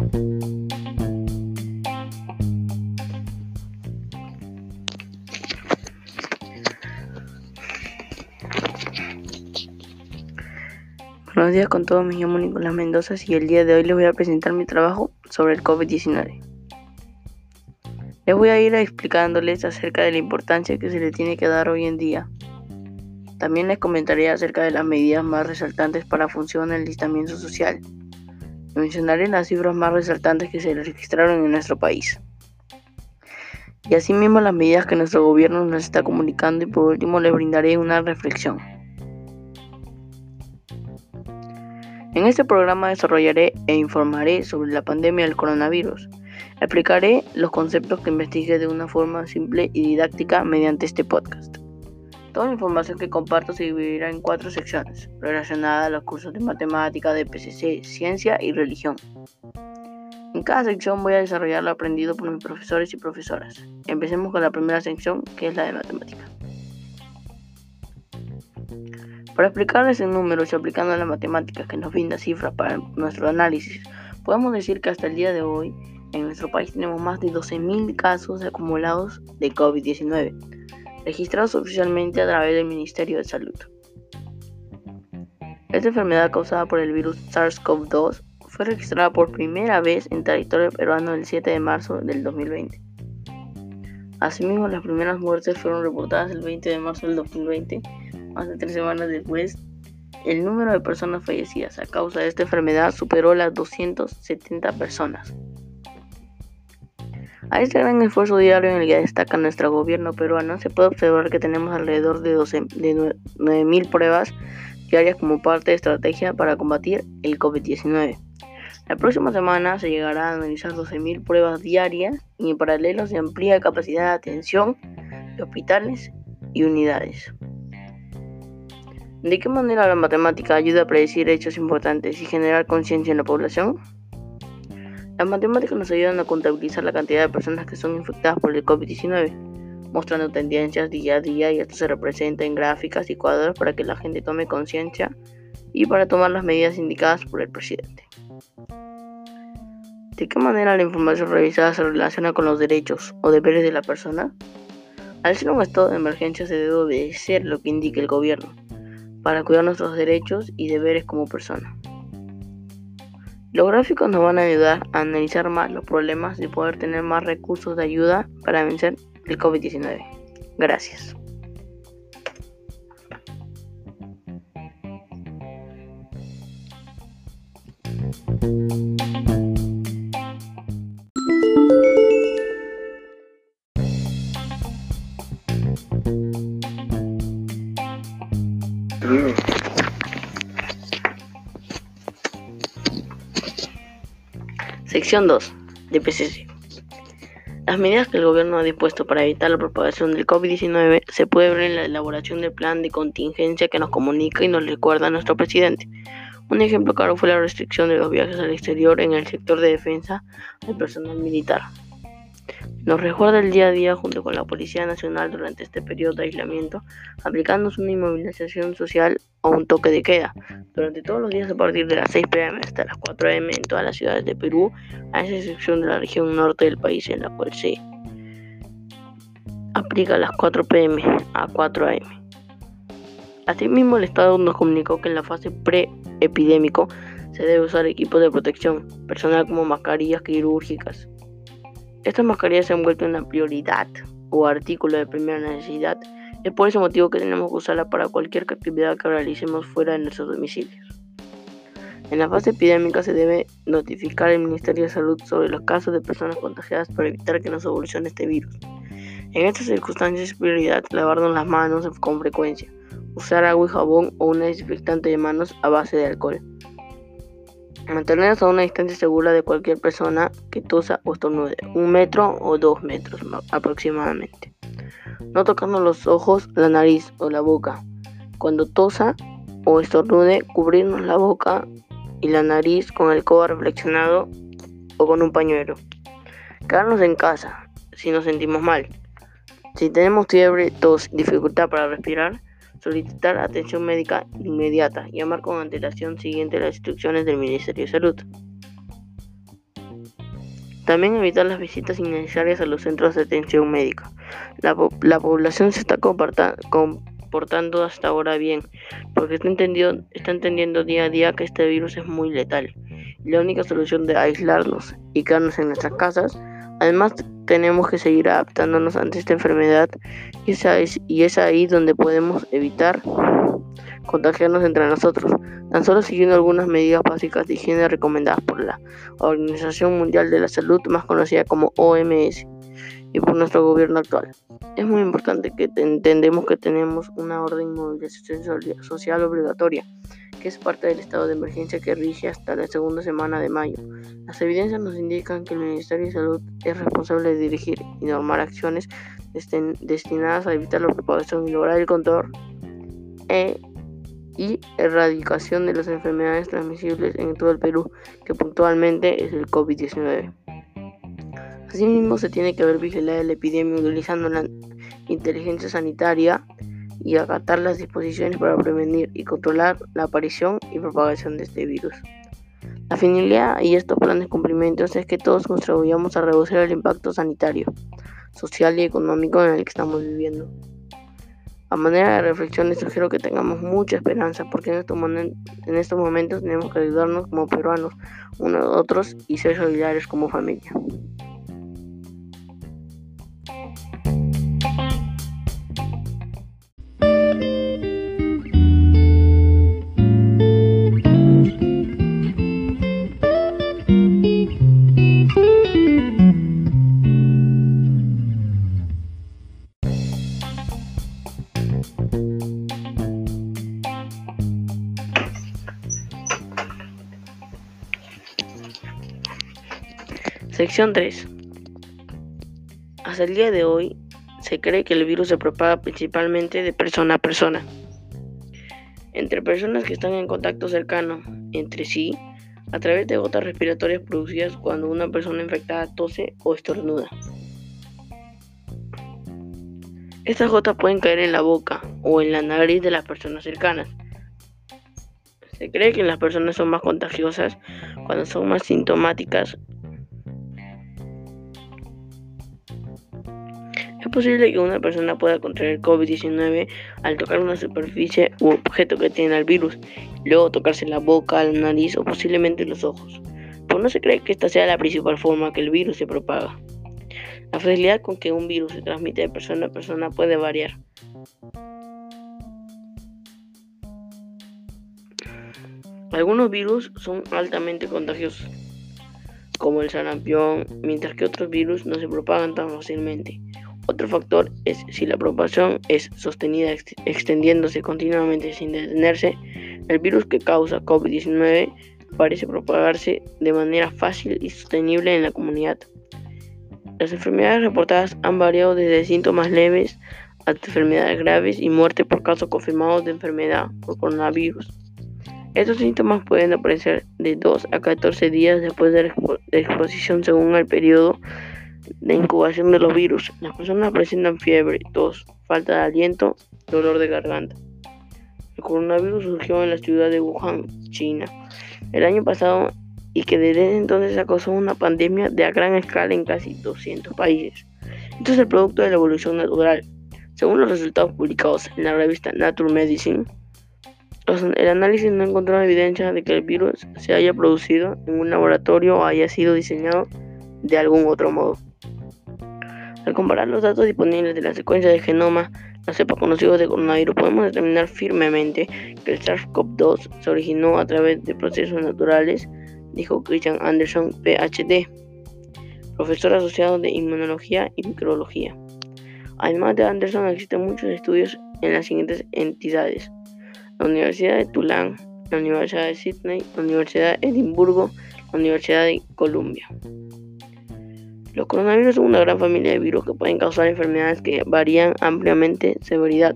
Buenos días con todos, me llamo Nicolás Mendoza y el día de hoy les voy a presentar mi trabajo sobre el COVID-19. Les voy a ir explicándoles acerca de la importancia que se le tiene que dar hoy en día. También les comentaré acerca de las medidas más resaltantes para funcionar el listamiento social. Mencionaré las cifras más resaltantes que se registraron en nuestro país. Y asimismo las medidas que nuestro gobierno nos está comunicando y por último les brindaré una reflexión. En este programa desarrollaré e informaré sobre la pandemia del coronavirus. Explicaré los conceptos que investigué de una forma simple y didáctica mediante este podcast. Toda la información que comparto se dividirá en cuatro secciones, relacionadas a los cursos de matemática, de PCC, ciencia y religión. En cada sección voy a desarrollar lo aprendido por mis profesores y profesoras. Empecemos con la primera sección, que es la de matemática. Para explicarles en números y aplicando las matemáticas que nos brinda cifras para nuestro análisis, podemos decir que hasta el día de hoy en nuestro país tenemos más de 12.000 casos acumulados de COVID-19, registrados oficialmente a través del Ministerio de Salud. Esta enfermedad causada por el virus SARS-CoV-2 fue registrada por primera vez en territorio peruano el 7 de marzo del 2020. Asimismo, las primeras muertes fueron reportadas el 20 de marzo del 2020 más de tres semanas después, el número de personas fallecidas a causa de esta enfermedad superó las 270 personas. A este gran esfuerzo diario en el que destaca nuestro gobierno peruano, se puede observar que tenemos alrededor de, 9.000 pruebas diarias como parte de estrategia para combatir el COVID-19. La próxima semana se llegará a analizar 12.000 pruebas diarias y en paralelo se amplía capacidad de atención de hospitales y unidades. ¿De qué manera la matemática ayuda a predecir hechos importantes y generar conciencia en la población? Las matemáticas nos ayudan a contabilizar la cantidad de personas que son infectadas por el COVID-19, mostrando tendencias día a día y esto se representa en gráficas y cuadros para que la gente tome conciencia y para tomar las medidas indicadas por el presidente. ¿De qué manera la información revisada se relaciona con los derechos o deberes de la persona? Al ser un estado de emergencia se debe obedecer lo que indique el gobierno para cuidar nuestros derechos y deberes como persona. Los gráficos nos van a ayudar a analizar más los problemas y poder tener más recursos de ayuda para vencer el COVID-19. Gracias. Sección 2 de PCC. Las medidas que el gobierno ha dispuesto para evitar la propagación del COVID-19 se puede ver en la elaboración del plan de contingencia que nos comunica y nos recuerda nuestro presidente. Un ejemplo claro fue la restricción de los viajes al exterior en el sector de defensa del personal militar. Nos recuerda el día a día junto con la Policía Nacional durante este periodo de aislamiento, aplicándose una inmovilización social o un toque de queda durante todos los días a partir de las 6 pm hasta las 4 am en todas las ciudades de Perú, a excepción de la región norte del país en la cual se aplica las 4 pm a 4 am. Asimismo, el Estado nos comunicó que en la fase pre-epidémico se debe usar equipos de protección personal como mascarillas quirúrgicas, estas mascarillas se han vuelto una prioridad o artículo de primera necesidad. Es por ese motivo que tenemos que usarla para cualquier actividad que realicemos fuera de nuestros domicilios. En la fase epidémica se debe notificar al Ministerio de Salud sobre los casos de personas contagiadas para evitar que nos evolucione este virus. En estas circunstancias es prioridad lavarnos las manos con frecuencia, usar agua y jabón o una desinfectante de manos a base de alcohol. Mantenernos a una distancia segura de cualquier persona que tosa o estornude, un metro o dos metros aproximadamente. No tocarnos los ojos, la nariz o la boca. Cuando tosa o estornude, cubrirnos la boca y la nariz con el codo reflexionado o con un pañuelo. Quedarnos en casa si nos sentimos mal. Si tenemos fiebre, tos, dificultad para respirar, solicitar atención médica inmediata, llamar con antelación siguiente las instrucciones del Ministerio de Salud. También evitar las visitas innecesarias a los centros de atención médica. La, población se está comportando hasta ahora bien, porque está, está entendiendo día a día que este virus es muy letal. La única solución de aislarnos y quedarnos en nuestras casas Además, tenemos que seguir adaptándonos ante esta enfermedad y es, ahí donde podemos evitar contagiarnos entre nosotros, tan solo siguiendo algunas medidas básicas de higiene recomendadas por la Organización Mundial de la Salud, más conocida como OMS, y por nuestro gobierno actual. Es muy importante que entendemos que tenemos una orden de movilización social obligatoria que es parte del estado de emergencia que rige hasta la segunda semana de mayo. Las evidencias nos indican que el Ministerio de Salud es responsable de dirigir y normar acciones destinadas a evitar la propagación y lograr el control e y erradicación de las enfermedades transmisibles en todo el Perú, que puntualmente es el COVID-19. Asimismo, se tiene que ver vigilada la epidemia utilizando la inteligencia sanitaria y acatar las disposiciones para prevenir y controlar la aparición y propagación de este virus. La finalidad y estos planes cumplimientos es que todos contribuyamos a reducir el impacto sanitario, social y económico en el que estamos viviendo. A manera de reflexión les sugiero que tengamos mucha esperanza porque en estos, en estos momentos tenemos que ayudarnos como peruanos unos a otros y ser solidarios como familia. Sección 3. Hasta el día de hoy se cree que el virus se propaga principalmente de persona a persona, entre personas que están en contacto cercano entre sí, a través de gotas respiratorias producidas cuando una persona infectada tose o estornuda. Estas gotas pueden caer en la boca o en la nariz de las personas cercanas. Se cree que las personas son más contagiosas cuando son más sintomáticas posible que una persona pueda contraer COVID-19 al tocar una superficie u objeto que tiene el virus, luego tocarse la boca, la nariz o posiblemente los ojos. Pero no se cree que esta sea la principal forma que el virus se propaga. La facilidad con que un virus se transmite de persona a persona puede variar. Algunos virus son altamente contagiosos, como el sarampión, mientras que otros virus no se propagan tan fácilmente. Otro factor es si la propagación es sostenida extendiéndose continuamente sin detenerse, el virus que causa COVID-19 parece propagarse de manera fácil y sostenible en la comunidad. Las enfermedades reportadas han variado desde síntomas leves hasta enfermedades graves y muerte por casos confirmados de enfermedad por coronavirus. Estos síntomas pueden aparecer de 2 a 14 días después de la exposición según el periodo de incubación de los virus. Las personas presentan fiebre, tos, falta de aliento, dolor de garganta. El coronavirus surgió en la ciudad de Wuhan, China, el año pasado y que desde entonces causado una pandemia de gran escala en casi 200 países. Esto es el producto de la evolución natural. Según los resultados publicados en la revista Nature Medicine, el análisis no encontró evidencia de que el virus se haya producido en un laboratorio o haya sido diseñado de algún otro modo. Al comparar los datos disponibles de la secuencia de genoma, la cepa conocida de coronavirus, podemos determinar firmemente que el SARS-CoV-2 se originó a través de procesos naturales, dijo Christian Anderson, PhD, profesor asociado de inmunología y microbiología. Además de Anderson, existen muchos estudios en las siguientes entidades: la Universidad de Tulane, la Universidad de Sydney, la Universidad de Edimburgo, la Universidad de Columbia. Los coronavirus son una gran familia de virus que pueden causar enfermedades que varían ampliamente en severidad.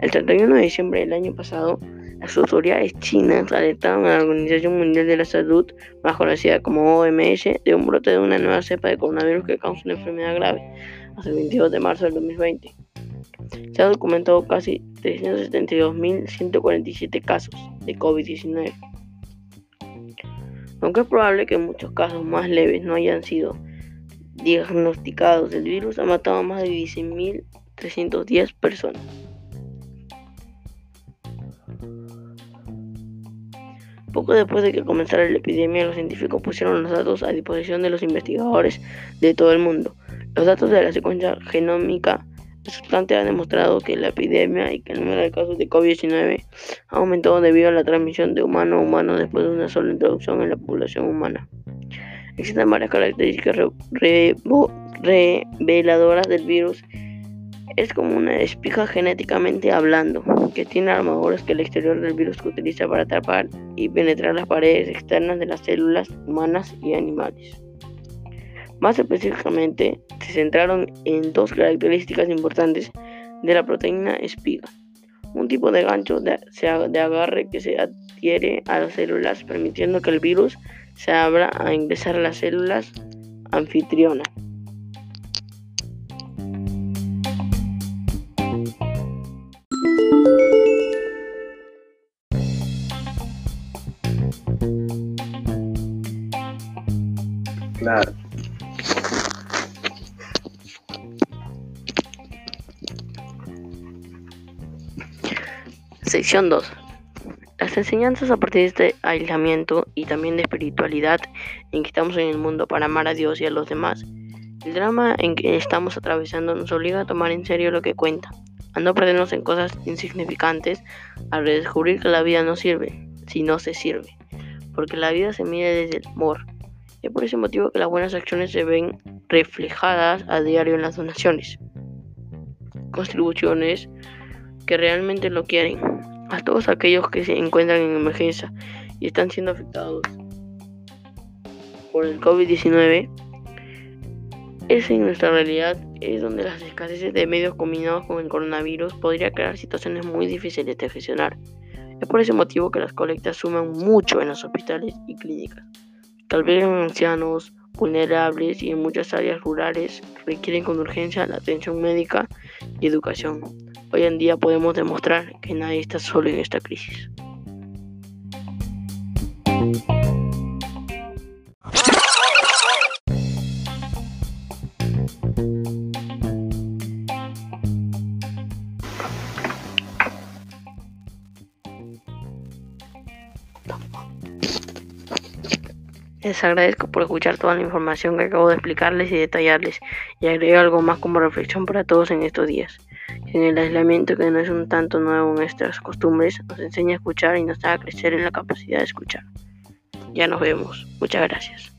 El 31 de diciembre del año pasado, las autoridades chinas alertaron a la Organización Mundial de la Salud, más conocida como OMS, de un brote de una nueva cepa de coronavirus que causa una enfermedad grave, hasta el 22 de marzo del 2020. Se han documentado casi 372.147 casos de COVID-19. Aunque es probable que muchos casos más leves no hayan sido diagnosticados del virus ha matado a más de 16.310 personas. Poco después de que comenzara la epidemia, los científicos pusieron los datos a disposición de los investigadores de todo el mundo. Los datos de la secuencia genómica resultante han demostrado que la epidemia y que el número de casos de COVID-19 ha aumentado debido a la transmisión de humano a humano después de una sola introducción en la población humana. Existen varias características reveladoras del virus. Es como una espiga genéticamente hablando que tiene armaduras que el exterior del virus utiliza para atrapar y penetrar las paredes externas de las células humanas y animales. Más específicamente, se centraron en dos características importantes de la proteína espiga. Un tipo de gancho de, de agarre que se adhiere a las células permitiendo que el virus se abra a ingresar a las células anfitrionas. Claro. Sección 2. Las enseñanzas a partir de este aislamiento y también de espiritualidad en que estamos en el mundo para amar a Dios y a los demás. El drama en que estamos atravesando nos obliga a tomar en serio lo que cuenta, a no perdernos en cosas insignificantes, a redescubrir que la vida no sirve si no se sirve, porque la vida se mide desde el amor, es por ese motivo que las buenas acciones se ven reflejadas a diario en las donaciones, contribuciones que realmente lo quieren, a todos aquellos que se encuentran en emergencia y están siendo afectados por el COVID-19. Es en nuestra realidad es donde las escaseces de medios combinados con el coronavirus podría crear situaciones muy difíciles de gestionar. Es por ese motivo que las colectas suman mucho en los hospitales y clínicas. Tal vez en ancianos, vulnerables y en muchas áreas rurales requieren con urgencia la atención médica y educación. Hoy en día podemos demostrar que nadie está solo en esta crisis. Les agradezco por escuchar toda la información que acabo de explicarles y detallarles y agrego algo más como reflexión para todos en estos días. En el aislamiento que no es un tanto nuevo en nuestras costumbres, nos enseña a escuchar y nos haga crecer en la capacidad de escuchar. Ya nos vemos. Muchas gracias.